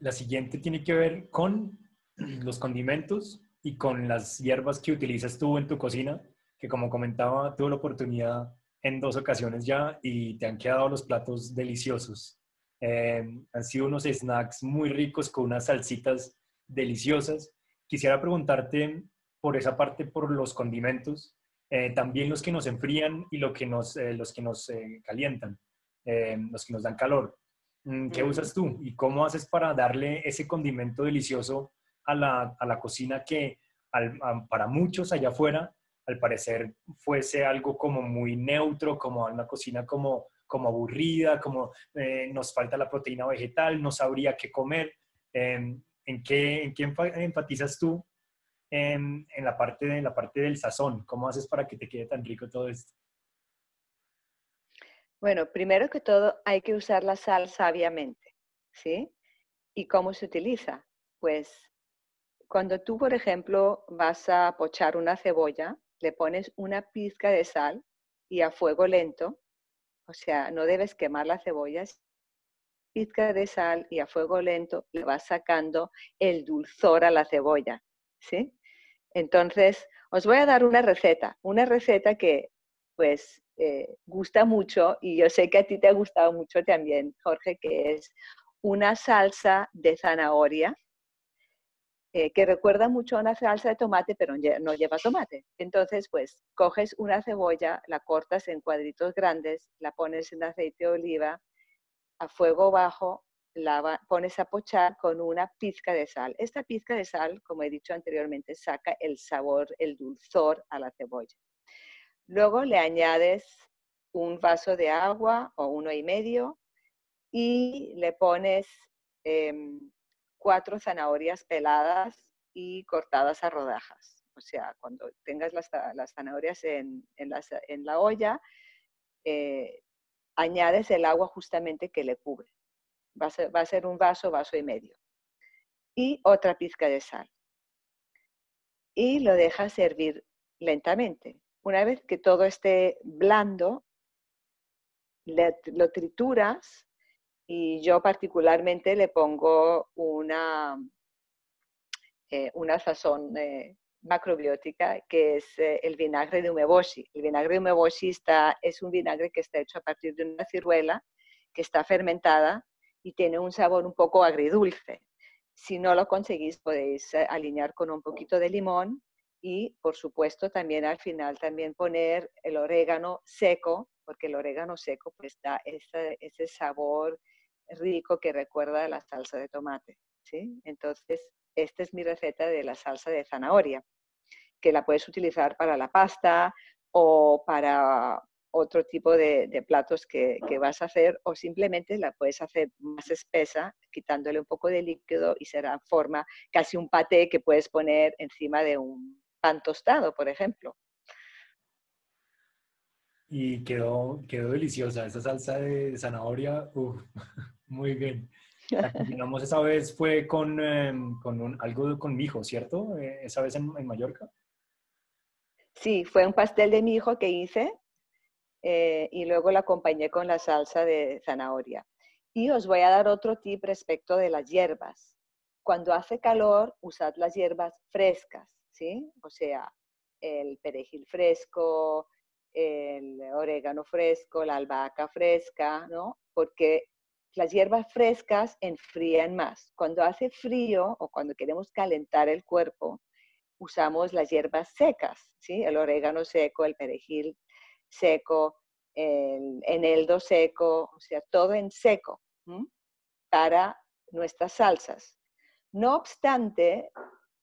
la siguiente tiene que ver con los condimentos y con las hierbas que utilizas tú en tu cocina, que como comentaba, tuve la oportunidad en dos ocasiones ya y te han quedado los platos deliciosos. Eh, han sido unos snacks muy ricos con unas salsitas deliciosas. Quisiera preguntarte por esa parte, por los condimentos, eh, también los que nos enfrían y lo que nos, eh, los que nos eh, calientan, em, los que nos dan calor. Mm, ¿Qué mm. usas tú y cómo haces para darle ese condimento delicioso a la, a la cocina que para muchos allá afuera, al parecer, fuese algo como muy neutro, como una cocina como, como aburrida, como eh, nos falta la proteína vegetal, no sabría qué comer. Em, ¿en, qué, ¿En enfatizas tú en, la parte de, en la parte del sazón? ¿Cómo haces para que te quede tan rico todo esto? Bueno, primero que todo hay que usar la sal sabiamente, ¿sí? ¿Y cómo se utiliza? Pues cuando tú, por ejemplo, vas a pochar una cebolla, le pones una pizca de sal y a fuego lento, o sea, no debes quemar las cebollas, pizca de sal y a fuego lento le vas sacando el dulzor a la cebolla, ¿sí? Entonces, os voy a dar una receta, una receta que pues eh, gusta mucho y yo sé que a ti te ha gustado mucho también, Jorge, que es una salsa de zanahoria eh, que recuerda mucho a una salsa de tomate, pero no lleva tomate. Entonces, pues coges una cebolla, la cortas en cuadritos grandes, la pones en aceite de oliva a fuego bajo, la pones a pochar con una pizca de sal. Esta pizca de sal, como he dicho anteriormente, saca el sabor, el dulzor a la cebolla. Luego le añades un vaso de agua o uno y medio y le pones em, cuatro zanahorias peladas y cortadas a rodajas. O sea, cuando tengas las, zanahorias en, la olla, eh, añades el agua justamente que le cubre. Va a, ser, un vaso, vaso y medio. Y otra pizca de sal. Y lo dejas servir lentamente. Una vez que todo esté blando, lo trituras y yo particularmente le pongo una, eh, una sazón eh, macrobiótica que es eh, el vinagre de umeboshi. El vinagre de umeboshi está, es un vinagre que está hecho a partir de una ciruela que está fermentada y tiene un sabor un poco agridulce. Si no lo conseguís, podéis alinear con un poquito de limón y, por supuesto, también al final también poner el orégano seco, porque el orégano seco pues da ese, ese sabor rico que recuerda a la salsa de tomate. ¿sí? Entonces, esta es mi receta de la salsa de zanahoria, que la puedes utilizar para la pasta o para otro tipo de, platos que, vas a hacer o simplemente la puedes hacer más espesa, quitándole un poco de líquido y será forma casi un paté que puedes poner encima de un pan tostado, por ejemplo. Y quedó, quedó deliciosa esa salsa de zanahoria. Muy bien. La que esa vez fue con, em, con un, algo con mi hijo, ¿cierto? Eh, esa vez en, Mallorca. Sí, fue un pastel de mi hijo que hice eh, y luego la acompañé con la salsa de zanahoria. Y os voy a dar otro tip respecto de las hierbas. Cuando hace calor, usad las hierbas frescas, ¿sí? O sea, el perejil fresco, el orégano fresco, la albahaca fresca, ¿no? Porque las hierbas frescas enfrían más. Cuando hace frío o cuando queremos calentar el cuerpo, usamos las hierbas secas, ¿sí? El orégano seco, el perejil seco, el eneldo seco, o sea, todo en seco para nuestras salsas. No obstante,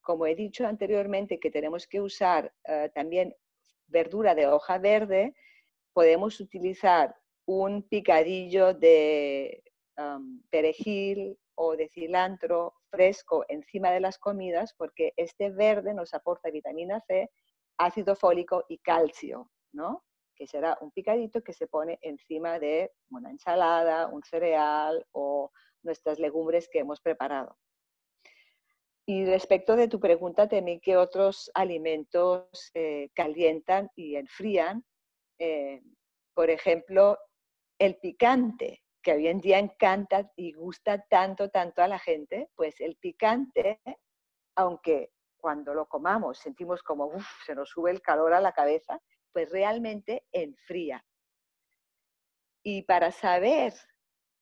como he dicho anteriormente, que tenemos que usar eh, también verdura de hoja verde, podemos utilizar un picadillo de perejil o de cilantro fresco encima de las comidas porque este verde nos aporta vitamina C, ácido fólico y calcio, ¿no? que será un picadito que se pone encima de una ensalada, un cereal o nuestras legumbres que hemos preparado. Y respecto de tu pregunta, también qué otros alimentos eh, calientan y enfrían. Eh, por ejemplo, el picante que hoy en día encanta y gusta tanto, tanto a la gente, pues el picante, aunque cuando lo comamos sentimos como se nos sube el calor a la cabeza, pues realmente enfría. Y para saber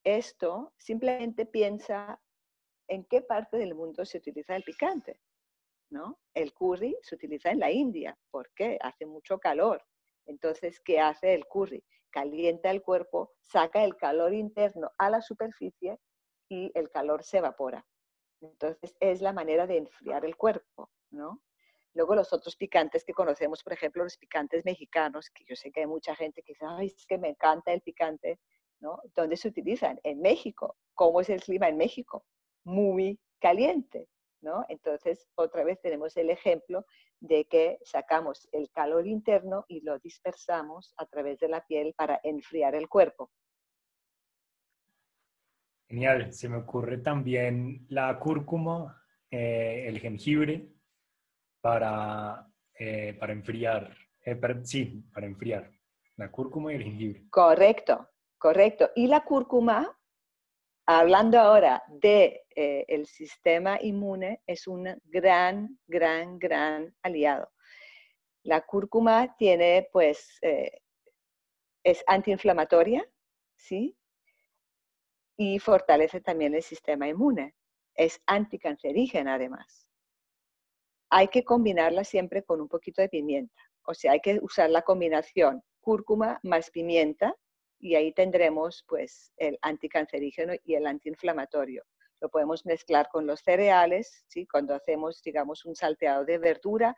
esto, simplemente piensa en qué parte del mundo se utiliza el picante. ¿no? El curry se utiliza en la India. ¿Por qué? Hace mucho calor. Entonces, ¿qué hace el curry? calienta el cuerpo, saca el calor interno a la superficie y el calor se evapora. Entonces es la manera de enfriar el cuerpo, ¿no? Luego los otros picantes que conocemos, por ejemplo, los picantes mexicanos, que yo sé que hay mucha gente que dice, ay, es que me encanta el picante, ¿no? ¿Dónde se utilizan? En México. ¿Cómo es el clima en México? Muy caliente, ¿no? Entonces, otra vez tenemos el ejemplo de que sacamos el calor interno y lo dispersamos a través de la piel para enfriar el cuerpo. Genial, se me ocurre también la cúrcuma, eh, el jengibre para, eh, para enfriar, eh, sí, para enfriar, la cúrcuma y el jengibre. Correcto, correcto. Y la cúrcuma hablando ahora de eh, el sistema inmune, es un gran, gran, gran aliado. La cúrcuma tiene, pues, eh, es antiinflamatoria, ¿sí? Y fortalece también el sistema inmune. Es anticancerígena, además. Hay que combinarla siempre con un poquito de pimienta. O sea, hay que usar la combinación cúrcuma más pimienta y ahí tendremos pues el anticancerígeno y el antiinflamatorio. Lo podemos mezclar con los cereales, ¿sí? cuando hacemos, digamos, un salteado de verdura,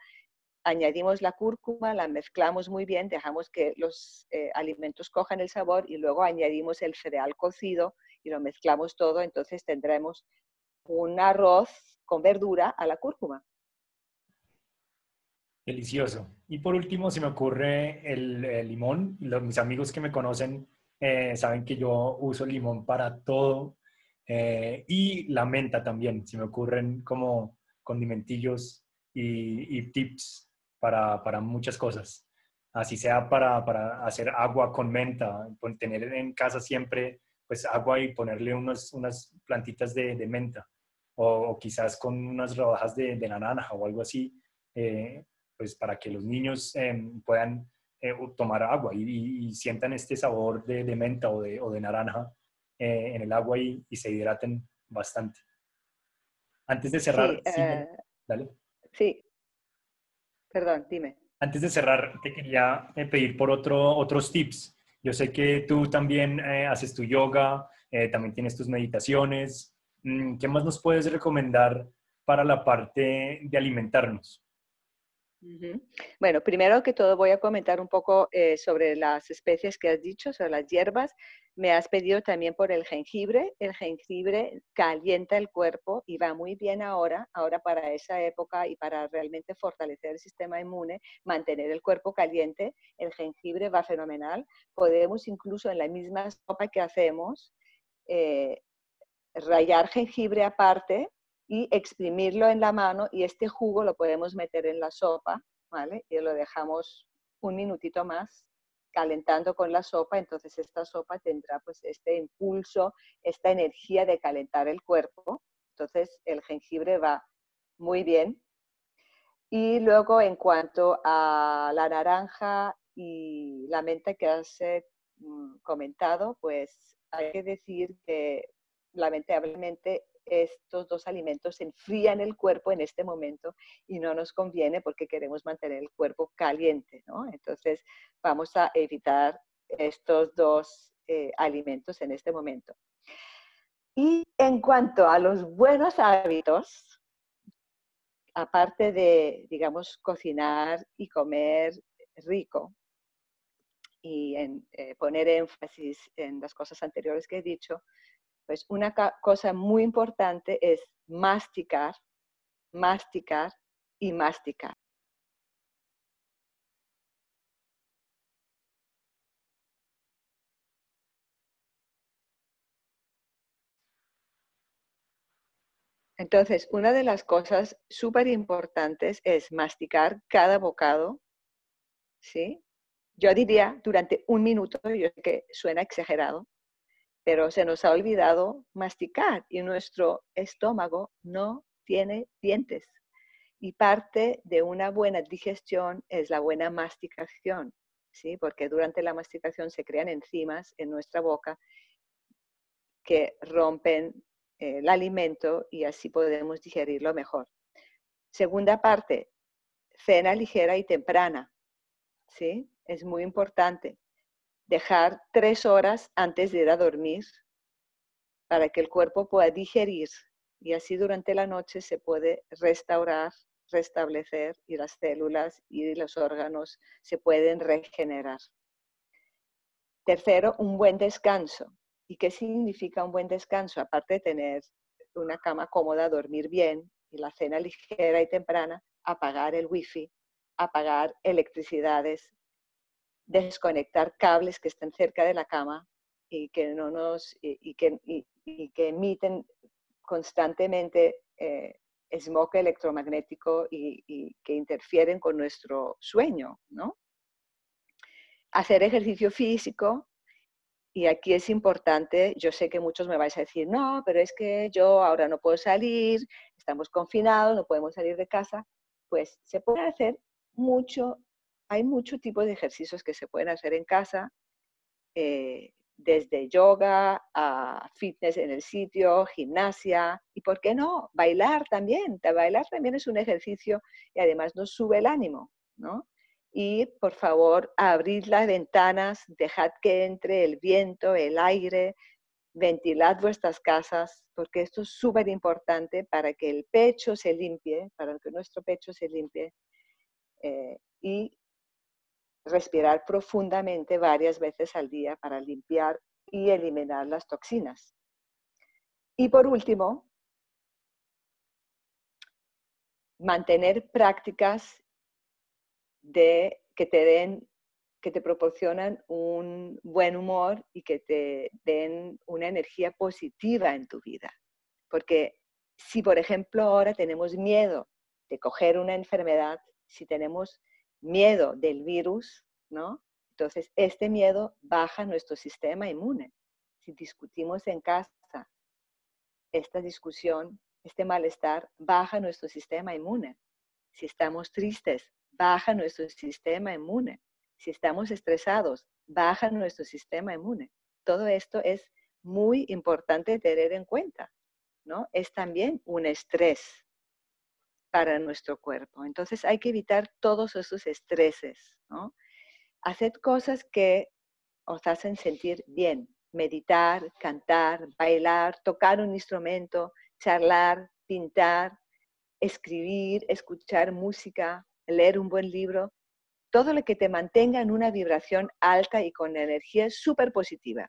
añadimos la cúrcuma, la mezclamos muy bien, dejamos que los eh, alimentos cojan el sabor y luego añadimos el cereal cocido y lo mezclamos todo, entonces tendremos un arroz con verdura a la cúrcuma. Delicioso. Y por último, se me ocurre el, limón. mis amigos que me conocen eh, saben que yo uso el limón para todo. Eh, y la menta también. Se me ocurren como condimentillos y, tips para, para, muchas cosas. Así sea para, para, hacer agua con menta, tener en casa siempre pues agua y ponerle unos, unas plantitas de, de menta. O, quizás con unas rodajas de, de naranja o algo así. Eh, pues para que los niños em, puedan eh, tomar agua y, sientan este sabor de, menta o de, o de naranja eh, en el agua y, se hidraten bastante. Antes de cerrar, sí, eh, dale. Sí, perdón, dime. Antes de cerrar, te quería pedir por otro, otros tips. Yo sé que tú también haces tu yoga, también tienes tus meditaciones. Mm, ¿Qué más nos puedes recomendar para la parte de alimentarnos? Bueno, primero que todo voy a comentar un poco eh, sobre las especies que has dicho, sobre las hierbas. Me has pedido también por el jengibre. El jengibre calienta el cuerpo y va muy bien ahora, ahora para esa época y para realmente fortalecer el sistema inmune, mantener el cuerpo caliente. El jengibre va fenomenal. Podemos incluso en la misma sopa que hacemos, eh, rayar jengibre aparte y exprimirlo en la mano y este jugo lo podemos meter en la sopa, ¿vale? Y lo dejamos un minutito más calentando con la sopa, entonces esta sopa tendrá pues este impulso, esta energía de calentar el cuerpo. Entonces el jengibre va muy bien. Y luego en cuanto a la naranja y la menta que has eh, mm, comentado, pues hay que decir que lamentablemente estos dos alimentos enfrían el cuerpo en este momento y no nos conviene porque queremos mantener el cuerpo caliente, ¿no? Entonces vamos a evitar estos dos eh, alimentos en este momento. Y en cuanto a los buenos hábitos, aparte de, digamos, cocinar y comer rico y eh, poner énfasis en las cosas anteriores que he dicho, pues una cosa muy importante es masticar, masticar y masticar. Entonces, una de las cosas súper importantes es masticar cada bocado, ¿sí? Yo diría durante un minuto, yo sé que suena exagerado, pero se nos ha olvidado masticar y nuestro estómago no tiene dientes. Y parte de una buena digestión es la buena masticación, ¿sí? porque durante la masticación se crean enzimas en nuestra boca que rompen eh, el alimento y así podemos digerirlo mejor. Segunda parte, cena ligera y temprana. ¿sí? Es muy importante dejar tres horas antes de ir a dormir para que el cuerpo pueda digerir y así durante la noche se puede restaurar, restablecer y las células y los órganos se pueden regenerar. Tercero, un buen descanso. ¿Y qué significa un buen descanso? Aparte de tener una cama cómoda, dormir bien y la cena ligera y temprana, apagar el wifi, apagar electricidades, desconectar cables que estén cerca de la cama y que, no nos, y, que, que, emiten constantemente eh, smog electromagnético y, que interfieren con nuestro sueño, ¿no? Hacer ejercicio físico Y aquí es importante, yo sé que muchos me vais a decir, no, pero es que yo ahora no puedo salir, estamos confinados, no podemos salir de casa. Pues se puede hacer mucho, hay mucho tipo de ejercicios que se pueden hacer en casa, eh, desde yoga a fitness en el sitio, gimnasia y, ¿por qué no? Bailar también. Bailar también es un ejercicio y además nos sube el ánimo, ¿no? y por favor abrid las ventanas, dejad que entre el viento, el aire, ventilad vuestras casas, porque esto es súper importante para que el pecho se limpie, para que nuestro pecho se limpie eh, y respirar profundamente varias veces al día para limpiar y eliminar las toxinas. Y por último, mantener prácticas de que te den, que te proporcionan un buen humor y que te den una energía positiva en tu vida. Porque si, por ejemplo, ahora tenemos miedo de coger una enfermedad, si tenemos miedo del virus, ¿no? Entonces, este miedo baja nuestro sistema inmune. Si discutimos en casa, esta discusión, este malestar, baja nuestro sistema inmune. Si estamos tristes, baja nuestro sistema inmune. Si estamos estresados, baja nuestro sistema inmune. Todo esto es muy importante tener en cuenta, ¿no? Es también un estrés para nuestro cuerpo. Entonces hay que evitar todos esos estreses, ¿no? Haced cosas que os hacen sentir bien. Meditar, cantar, bailar, tocar un instrumento, charlar, pintar, escribir, escuchar música, leer un buen libro, todo lo que te mantenga en una vibración alta y con energía súper positiva.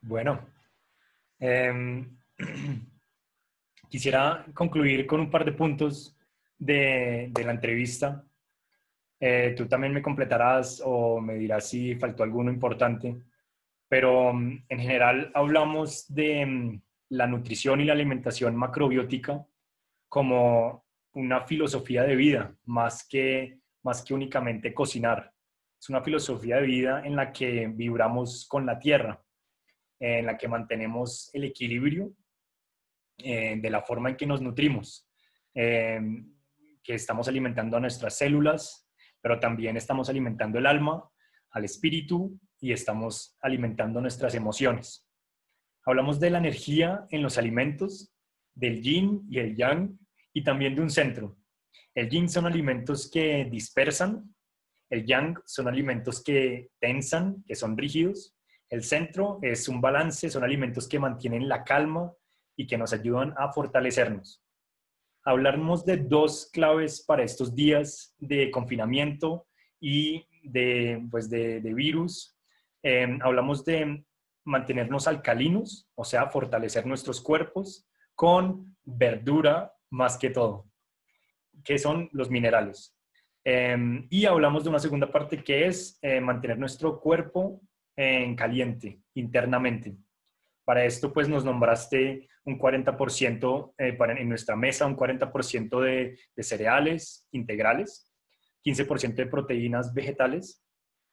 Bueno, em, quisiera concluir con un par de puntos de, la entrevista. Eh, tú también me completarás o me dirás si faltó alguno importante, pero em, en general hablamos de em, la nutrición y la alimentación macrobiótica como una filosofía de vida, más que, más que únicamente cocinar. Es una filosofía de vida en la que vibramos con la tierra, en la que mantenemos el equilibrio eh, de la forma en que nos nutrimos, eh, que estamos alimentando a nuestras células, pero también estamos alimentando el alma, al espíritu y estamos alimentando nuestras emociones. Hablamos de la energía en los alimentos, del yin y el yang, y también de un centro. El yin son alimentos que dispersan, el yang son alimentos que tensan, que son rígidos, el centro es un balance, son alimentos que mantienen la calma y que nos ayudan a fortalecernos. Hablamos de dos claves para estos días de confinamiento y de, pues de, virus. Eh, hablamos de mantenernos alcalinos, o sea, fortalecer nuestros cuerpos con verdura más que todo, que son los minerales. Em, y hablamos de una segunda parte que es eh, mantener nuestro cuerpo en caliente internamente. Para esto, pues nos nombraste un 40% eh, para, en nuestra mesa, un 40% de, de cereales integrales, 15% de proteínas vegetales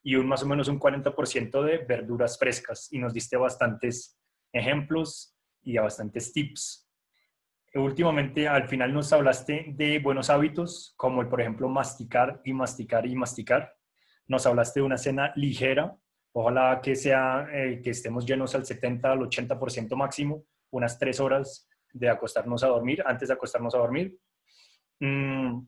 y un más o menos un 40% de verduras frescas. Y nos diste bastantes ejemplos y bastantes tips. Últimamente, al final nos hablaste de buenos hábitos, como el, por ejemplo, masticar y masticar y masticar. Nos hablaste de una cena ligera, ojalá que sea, eh, que estemos llenos al 70, al 80% máximo, unas tres horas de acostarnos a dormir, antes de acostarnos a dormir. Mm,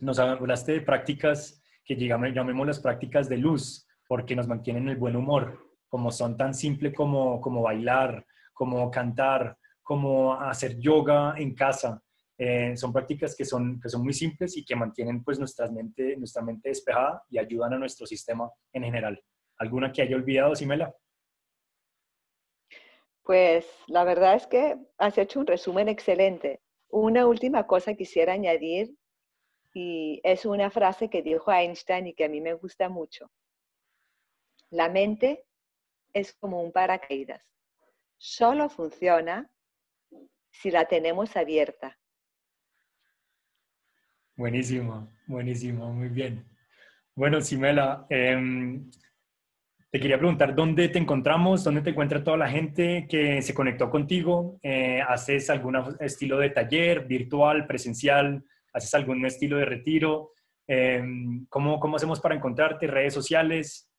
nos hablaste de prácticas que llamemos las prácticas de luz, porque nos mantienen el buen humor, como son tan simples como, como bailar, como cantar, como hacer yoga en casa. Eh, son prácticas que son, que son muy simples y que mantienen pues nuestra mente, nuestra mente despejada y ayudan a nuestro sistema en general. ¿Alguna que haya olvidado, Simela? Pues la verdad es que has hecho un resumen excelente. Una última cosa quisiera añadir y es una frase que dijo Einstein y que a mí me gusta mucho. La mente es como un paracaídas. Solo funciona si la tenemos abierta. Buenísimo, buenísimo, muy bien. Bueno, Simela, em, te quería preguntar dónde te encontramos, dónde te encuentra toda la gente que se conectó contigo. Eh, ¿Haces algún estilo de taller virtual, presencial? ¿Haces algún estilo de retiro? Em, ¿cómo, ¿Cómo hacemos para encontrarte? ¿Redes sociales?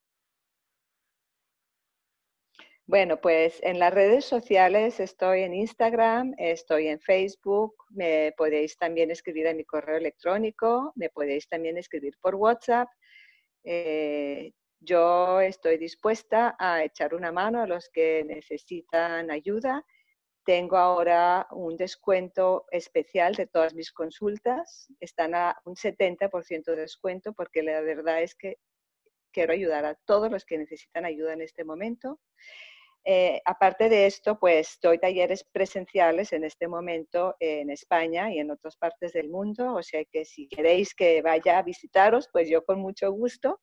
Bueno, pues en las redes sociales estoy en Instagram, estoy en Facebook, me podéis también escribir a mi correo electrónico, me podéis también escribir por WhatsApp. Eh, yo estoy dispuesta a echar una mano a los que necesitan ayuda. Tengo ahora un descuento especial de todas mis consultas. Están a un 70% de descuento porque la verdad es que quiero ayudar a todos los que necesitan ayuda en este momento. Eh, aparte de esto, pues doy talleres presenciales en este momento en España y en otras partes del mundo, o sea que si queréis que vaya a visitaros, pues yo con mucho gusto.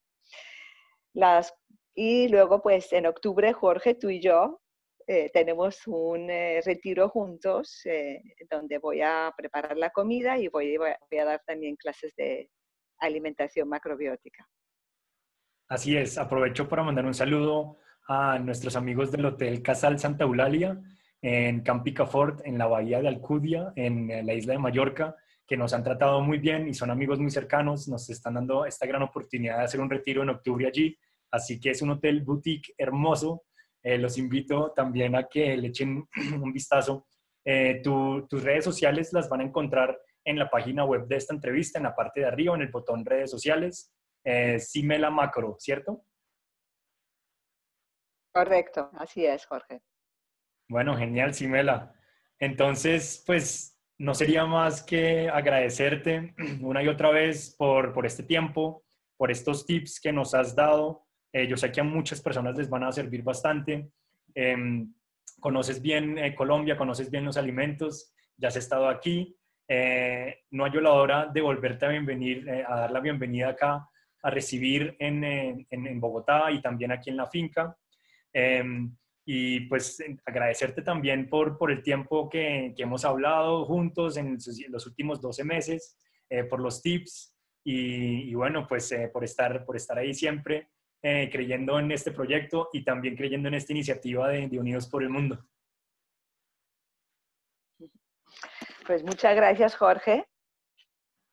Las, y luego, pues en octubre, Jorge, tú y yo eh, tenemos un eh, retiro juntos donde voy a preparar la comida y voy, voy a dar también clases de alimentación macrobiótica. Así es, aprovecho para mandar un saludo a nuestros amigos del Hotel Casal Santa Eulalia en Campicafort, en la bahía de Alcudia, en la isla de Mallorca, que nos han tratado muy bien y son amigos muy cercanos. Nos están dando esta gran oportunidad de hacer un retiro en octubre allí. Así que es un hotel boutique hermoso. Eh, los invito también a que le echen un vistazo. Eh, tus redes sociales las van a encontrar en la página web de esta entrevista, en la parte de arriba, en el botón redes sociales. Eh, Simela Macro, ¿cierto? Correcto, así es, Jorge. Bueno, genial, Simela. Entonces, pues no sería más que agradecerte una y otra vez por, por este tiempo, por estos tips que nos has dado. Eh, yo sé que a muchas personas les van a servir bastante. Em, conoces bien eh, Colombia, conoces bien los alimentos, ya has estado aquí. Eh, no hay la hora de volverte a, bienvenir, a dar la bienvenida acá, a recibir en, en, en Bogotá y también aquí en la finca. Y pues agradecerte también por, por el tiempo que, que hemos hablado juntos en los últimos 12 meses, eh, por los tips y, bueno, pues eh, por, estar, por estar ahí siempre eh, creyendo en este proyecto y también creyendo en esta iniciativa de, de Unidos por el Mundo. Pues muchas gracias, Jorge.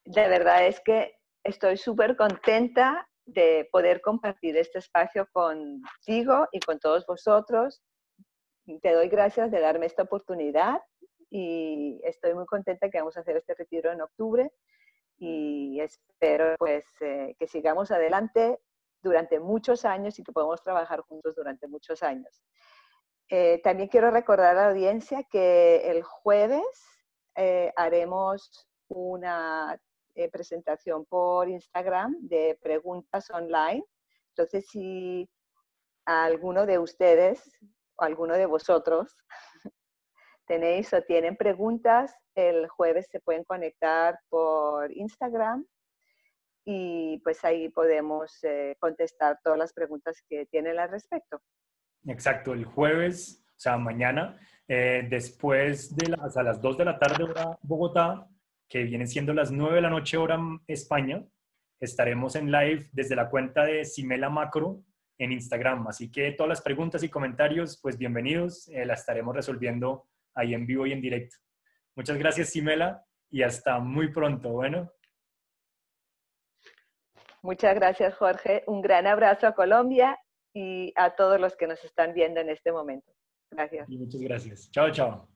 De verdad es que estoy súper contenta de poder compartir este espacio contigo y con todos vosotros. Te doy gracias de darme esta oportunidad y estoy muy contenta que vamos a hacer este retiro en octubre y espero pues eh, que sigamos adelante durante muchos años y que podamos trabajar juntos durante muchos años. Eh, también quiero recordar a la audiencia que el jueves eh, haremos una eh, presentación por Instagram de preguntas online. Entonces, si alguno de ustedes o alguno de vosotros tenéis o tienen preguntas, el jueves se pueden conectar por Instagram y pues ahí podemos eh, contestar todas las preguntas que tienen al respecto. Exacto, el jueves, o sea, mañana, eh, después de las, a las 2 de la tarde hora Bogotá, que vienen siendo las 9 de la noche hora España. Estaremos en live desde la cuenta de Simela Macro en Instagram. Así que todas las preguntas y comentarios, pues bienvenidos. Eh, las estaremos resolviendo ahí en vivo y en directo. Muchas gracias, Simela, y hasta muy pronto. Bueno. Muchas gracias, Jorge. Un gran abrazo a Colombia y a todos los que nos están viendo en este momento. Gracias. Y muchas gracias. Chao, chao.